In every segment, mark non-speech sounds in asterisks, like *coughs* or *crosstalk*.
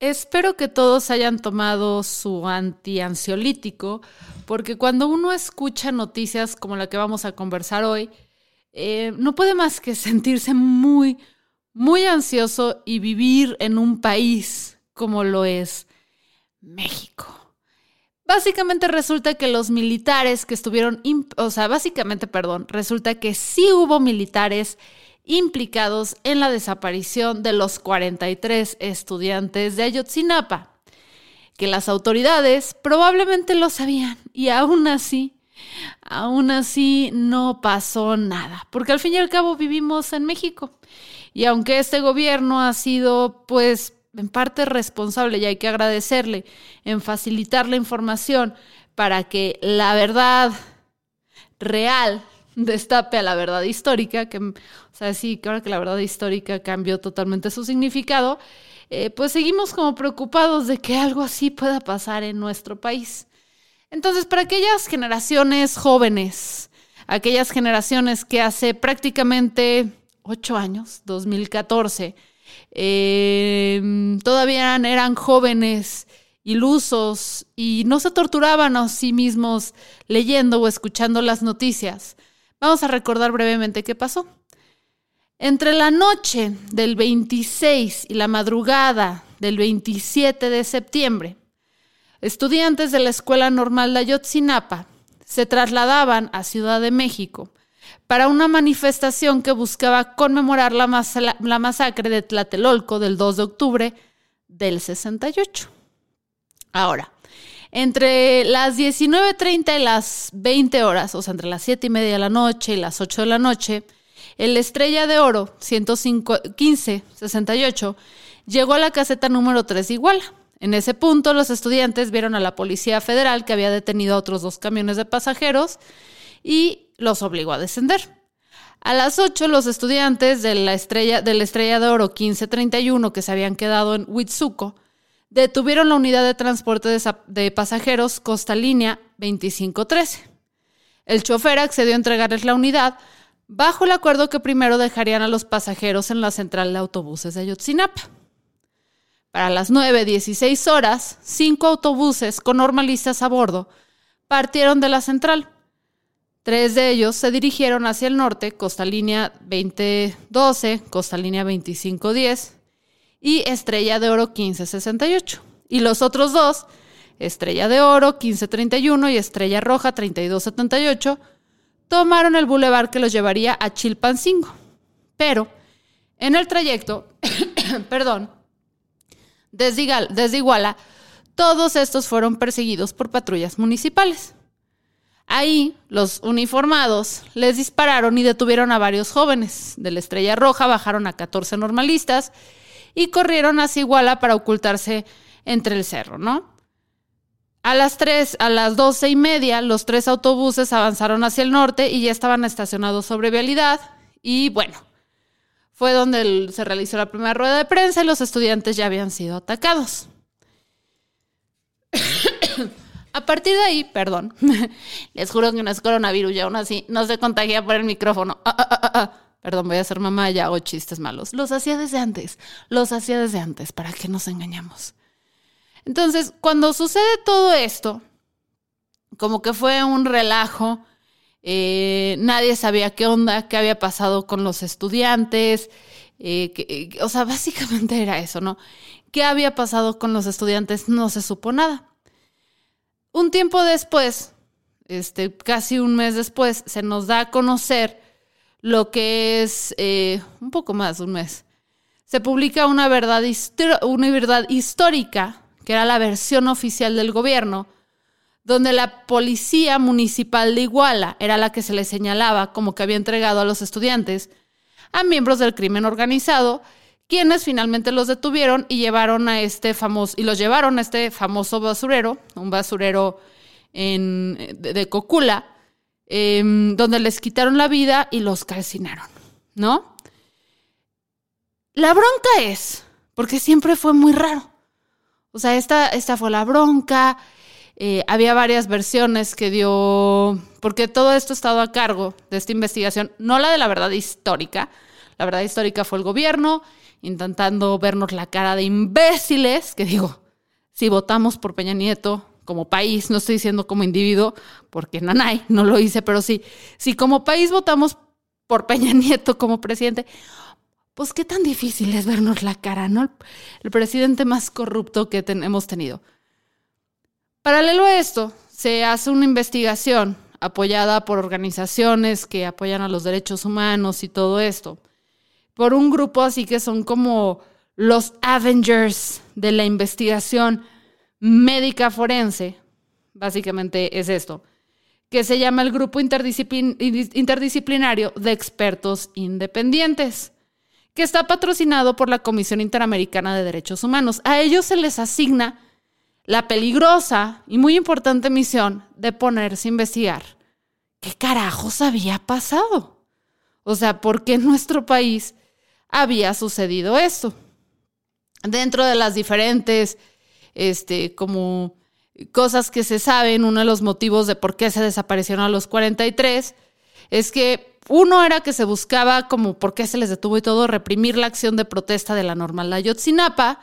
Espero que todos hayan tomado su antiansiolítico, porque cuando uno escucha noticias como la que vamos a conversar hoy, eh, no puede más que sentirse muy, muy ansioso y vivir en un país como lo es México. Básicamente resulta que los militares que estuvieron, o sea, básicamente, perdón, resulta que sí hubo militares implicados en la desaparición de los 43 estudiantes de Ayotzinapa, que las autoridades probablemente lo sabían y aún así, aún así no pasó nada, porque al fin y al cabo vivimos en México y aunque este gobierno ha sido pues en parte responsable y hay que agradecerle en facilitar la información para que la verdad real destape a la verdad histórica, que, o sea, sí, que ahora que la verdad histórica cambió totalmente su significado, eh, pues seguimos como preocupados de que algo así pueda pasar en nuestro país. Entonces, para aquellas generaciones jóvenes, aquellas generaciones que hace prácticamente ocho años, 2014, eh, todavía eran jóvenes, ilusos y no se torturaban a sí mismos leyendo o escuchando las noticias. Vamos a recordar brevemente qué pasó. Entre la noche del 26 y la madrugada del 27 de septiembre, estudiantes de la Escuela Normal de Ayotzinapa se trasladaban a Ciudad de México para una manifestación que buscaba conmemorar la, la masacre de Tlatelolco del 2 de octubre del 68. Ahora, entre las 19.30 y las 20 horas, o sea, entre las 7 y media de la noche y las 8 de la noche, el Estrella de Oro 115-68 llegó a la caseta número 3 de Iguala. En ese punto, los estudiantes vieron a la Policía Federal que había detenido a otros dos camiones de pasajeros y los obligó a descender. A las 8, los estudiantes de la estrella, de la estrella de Oro 1531 que se habían quedado en Huitzuco detuvieron la unidad de transporte de, pasajeros Costa Línea 2513. El chofer accedió a entregarles la unidad bajo el acuerdo que primero dejarían a los pasajeros en la central de autobuses de Ayotzinapa. Para las 9.16 horas, cinco autobuses con normalistas a bordo partieron de la central. Tres de ellos se dirigieron hacia el norte, Costa Línea 2012, Costa Línea 2510 y Estrella de Oro 1568. Y los otros dos, Estrella de Oro 1531 y Estrella Roja 3278, tomaron el bulevar que los llevaría a Chilpancingo. Pero en el trayecto, *coughs* perdón, desde, Iguala, todos estos fueron perseguidos por patrullas municipales. Ahí, los uniformados les dispararon y detuvieron a varios jóvenes. De la Estrella Roja bajaron a 14 normalistas y corrieron hacia Iguala para ocultarse entre el cerro, ¿no? A las tres, a las doce y media, los tres autobuses avanzaron hacia el norte y ya estaban estacionados sobre vialidad. Y bueno, fue donde se realizó la primera rueda de prensa y los estudiantes ya habían sido atacados. *coughs* a partir de ahí, perdón, *laughs* les juro que no es coronavirus y aún así no se contagia por el micrófono. Ah, ah, ah, Perdón, voy a ser mamá, ya hago chistes malos. Los hacía desde antes, los hacía desde antes, ¿para que nos engañamos? Entonces, cuando sucede todo esto, como que fue un relajo, eh, nadie sabía qué onda, qué había pasado con los estudiantes, Eh, eh, o sea, básicamente era eso, ¿no? ¿Qué había pasado con los estudiantes? No se supo nada. Un tiempo después, este, casi un mes después, se nos da a conocer lo que es eh, un poco más un mes. Se publica una verdad, una verdad histórica, que era la versión oficial del gobierno, donde la policía municipal de Iguala era la que se le señalaba como que había entregado a los estudiantes a miembros del crimen organizado, quienes finalmente los detuvieron y llevaron a este famoso y los llevaron a este famoso basurero, un basurero de, Cocula, em, donde les quitaron la vida y los calcinaron, ¿no? La bronca es, porque siempre fue muy raro. O sea, esta, esta fue la bronca. Eh, había varias versiones que dio, porque todo esto ha estado a cargo de esta investigación, no la de la verdad histórica. La verdad histórica fue el gobierno intentando vernos la cara de imbéciles, que digo, si votamos por Peña Nieto como país, no estoy diciendo como individuo, porque Nanay no lo hice, pero sí, si como país votamos por Peña *laughs* Nieto como presidente, pues qué tan difícil es vernos la cara, ¿no? El, presidente más corrupto que hemos tenido. Paralelo a esto, se hace una investigación apoyada por organizaciones que apoyan a los derechos humanos y todo esto, por un grupo así que son como los Avengers de la investigación médica forense, básicamente es esto, que se llama el Grupo Interdisciplinario de Expertos Independientes que está patrocinado por la Comisión Interamericana de Derechos Humanos. A ellos se les asigna la peligrosa y muy importante misión de ponerse a investigar qué carajos había pasado. O sea, ¿por qué en nuestro país había sucedido esto? Dentro de las diferentes, este, como cosas que se saben, uno de los motivos de por qué se desaparecieron a los 43 es que uno era que se buscaba, como por qué se les detuvo y todo, reprimir la acción de protesta de la normal Ayotzinapa.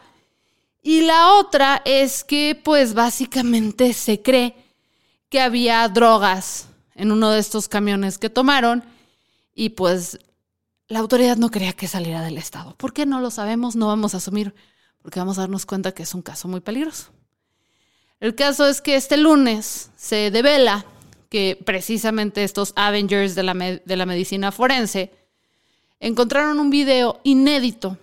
Y la otra es que, pues básicamente se cree que había drogas en uno de estos camiones que tomaron y pues la autoridad no quería que saliera del Estado. ¿Por qué no lo sabemos? No vamos a asumir porque vamos a darnos cuenta que es un caso muy peligroso. El caso es que este lunes se devela que precisamente estos Avengers de la, de la medicina forense encontraron un video inédito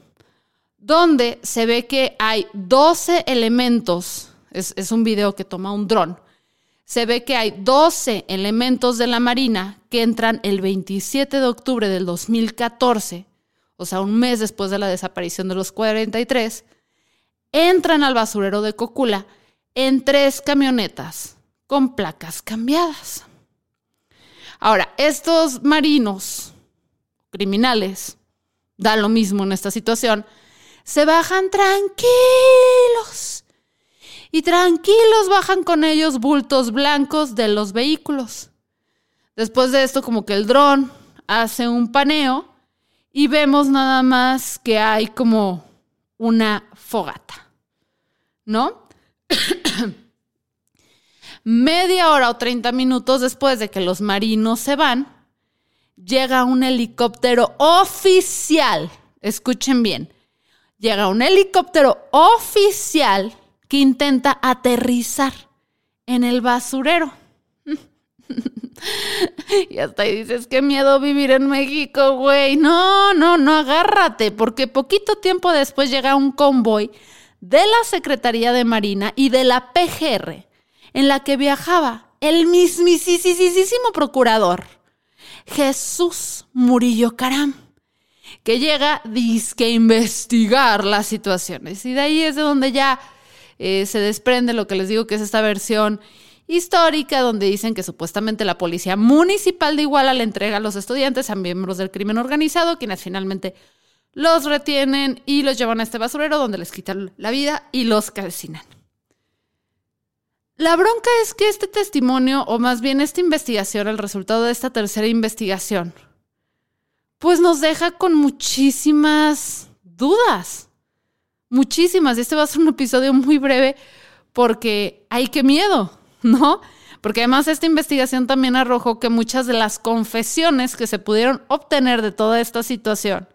donde se ve que hay 12 elementos, es, es un video que toma un dron, se ve que hay 12 elementos de la Marina que entran el 27 de octubre del 2014, o sea, un mes después de la desaparición de los 43, entran al basurero de Cocula en tres camionetas con placas cambiadas. Ahora, estos marinos criminales, da lo mismo en esta situación, se bajan tranquilos. Y tranquilos bajan con ellos bultos blancos de los vehículos. Después de esto, como que el dron hace un paneo y vemos nada más que hay como una fogata, ¿no? *coughs* Media hora o 30 minutos después de que los marinos se van, llega un helicóptero oficial. Escuchen bien. Llega un helicóptero oficial que intenta aterrizar en el basurero. *laughs* y hasta ahí dices, qué miedo vivir en México, güey. No, no, no, agárrate, porque poquito tiempo después llega un convoy de la Secretaría de Marina y de la PGR en la que viajaba el mismísimo procurador, Jesús Murillo Caram, que llega disque a investigar las situaciones. Y de ahí es de donde ya eh, se desprende lo que les digo que es esta versión histórica donde dicen que supuestamente la policía municipal de Iguala le entrega a los estudiantes a miembros del crimen organizado, quienes finalmente los retienen y los llevan a este basurero donde les quitan la vida y los calcinan. La bronca es que este testimonio, o más bien esta investigación, el resultado de esta tercera investigación, pues nos deja con muchísimas dudas. Muchísimas. Este va a ser un episodio muy breve porque hay que miedo, *laughs* ¿no? Porque además esta investigación también arrojó que muchas de las confesiones que se pudieron obtener de toda esta situación,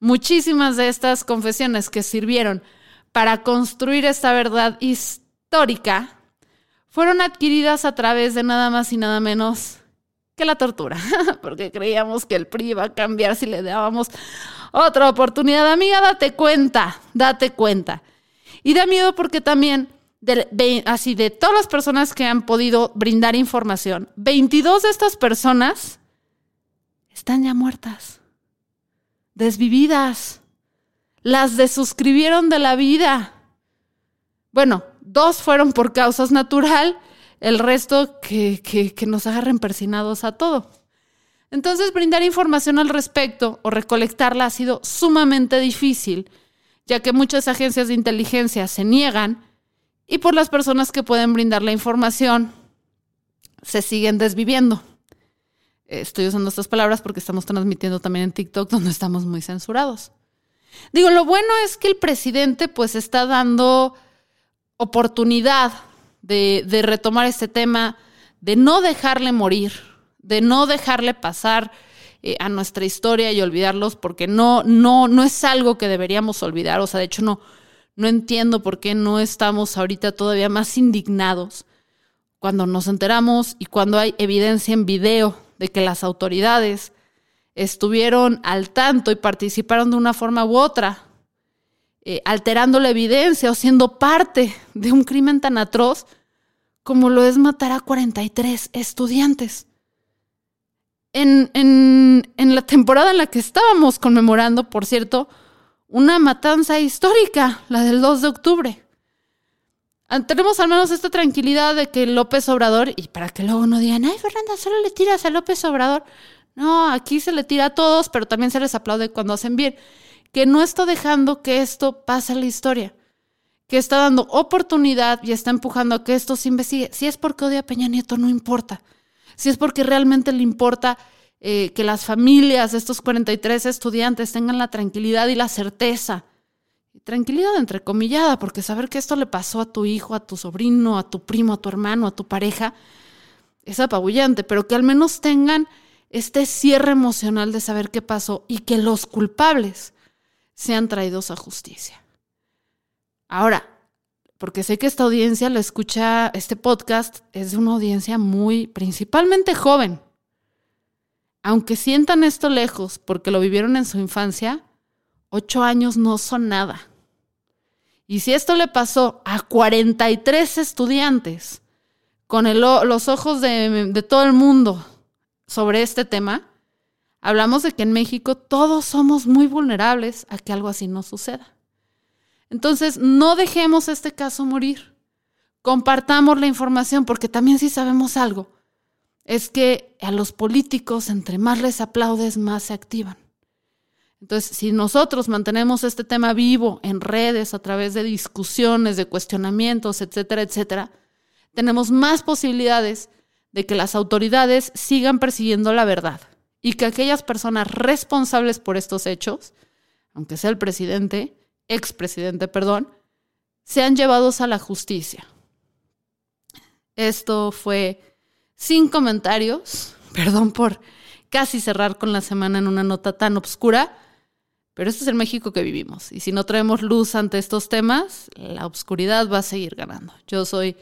muchísimas de estas confesiones que sirvieron para construir esta verdad histórica fueron adquiridas a través de nada más y nada menos que la tortura, *laughs* porque creíamos que el PRI iba a cambiar si le dábamos otra oportunidad. Amiga, date cuenta, date cuenta. Y da miedo porque también, así de todas las personas que han podido brindar información, 22 de estas personas están ya muertas, desvividas, las desuscribieron de la vida. Bueno, dos fueron por causas natural el resto que, que, nos agarren persinados a todo. Entonces, brindar información al respecto o recolectarla ha sido sumamente difícil, ya que muchas agencias de inteligencia se niegan y por las personas que pueden brindar la información se siguen desviviendo. Estoy usando estas palabras porque estamos transmitiendo también en TikTok donde estamos muy censurados. Digo, lo bueno es que el presidente pues está dando oportunidad de, retomar este tema, de no dejarle morir, de no dejarle pasar eh, a nuestra historia y olvidarlos, porque no, no, no es algo que deberíamos olvidar. O sea, de hecho, no, no entiendo por qué no estamos ahorita todavía más indignados cuando nos enteramos y cuando hay evidencia en video de que las autoridades estuvieron al tanto y participaron de una forma u otra, eh, alterando la evidencia o siendo parte de un crimen tan atroz como lo es matar a 43 estudiantes. En, en, la temporada en la que estábamos conmemorando, por cierto, una matanza histórica, la del 2 de octubre. Ah, tenemos al menos esta tranquilidad de que López Obrador, y para que luego no digan, ay Fernanda, solo le tiras a López Obrador. No, aquí se le tira a todos, pero también se les aplaude cuando hacen bien. Que no está dejando que esto pase a la historia que está dando oportunidad y está empujando a que esto se investigue. Si es porque odia a Peña Nieto, no importa. Si es porque realmente le importa eh, que las familias de estos 43 estudiantes tengan la tranquilidad y la certeza. tranquilidad entrecomillada, porque saber que esto le pasó a tu hijo, a tu sobrino, a tu primo, a tu hermano, a tu pareja, es apabullante, pero que al menos tengan este cierre emocional de saber qué pasó y que los culpables sean traídos a justicia. Ahora, porque sé que esta audiencia la escucha, este podcast es de una audiencia muy, principalmente joven. Aunque sientan esto lejos porque lo vivieron en su infancia, ocho años no son nada. Y si esto le pasó a 43 estudiantes con los ojos de, de todo el mundo sobre este tema, hablamos de que en México todos somos muy vulnerables a que algo así no suceda. Entonces, no dejemos este caso morir. Compartamos la información porque también si sabemos algo, es que a los políticos entre más les aplaudes, más se activan. Entonces, si nosotros mantenemos este tema vivo en redes, a través de discusiones, de cuestionamientos, etcétera, etcétera, tenemos más posibilidades de que las autoridades sigan persiguiendo la verdad y que aquellas personas responsables por estos hechos, aunque sea el presidente, expresidente, perdón, sean llevados a la justicia. Esto fue sin comentarios, perdón por casi cerrar con la semana en una nota tan oscura, pero este es el México que vivimos. Y si no traemos luz ante estos temas, la oscuridad va a seguir ganando. Yo soy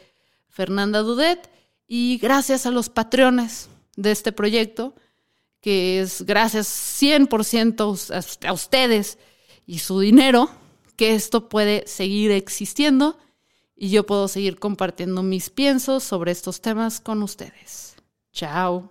Fernanda Dudet y gracias a los patrones de este proyecto, que es gracias 100% a ustedes y su dinero, que esto puede seguir existiendo y yo puedo seguir compartiendo mis piensos sobre estos temas con ustedes. Chao.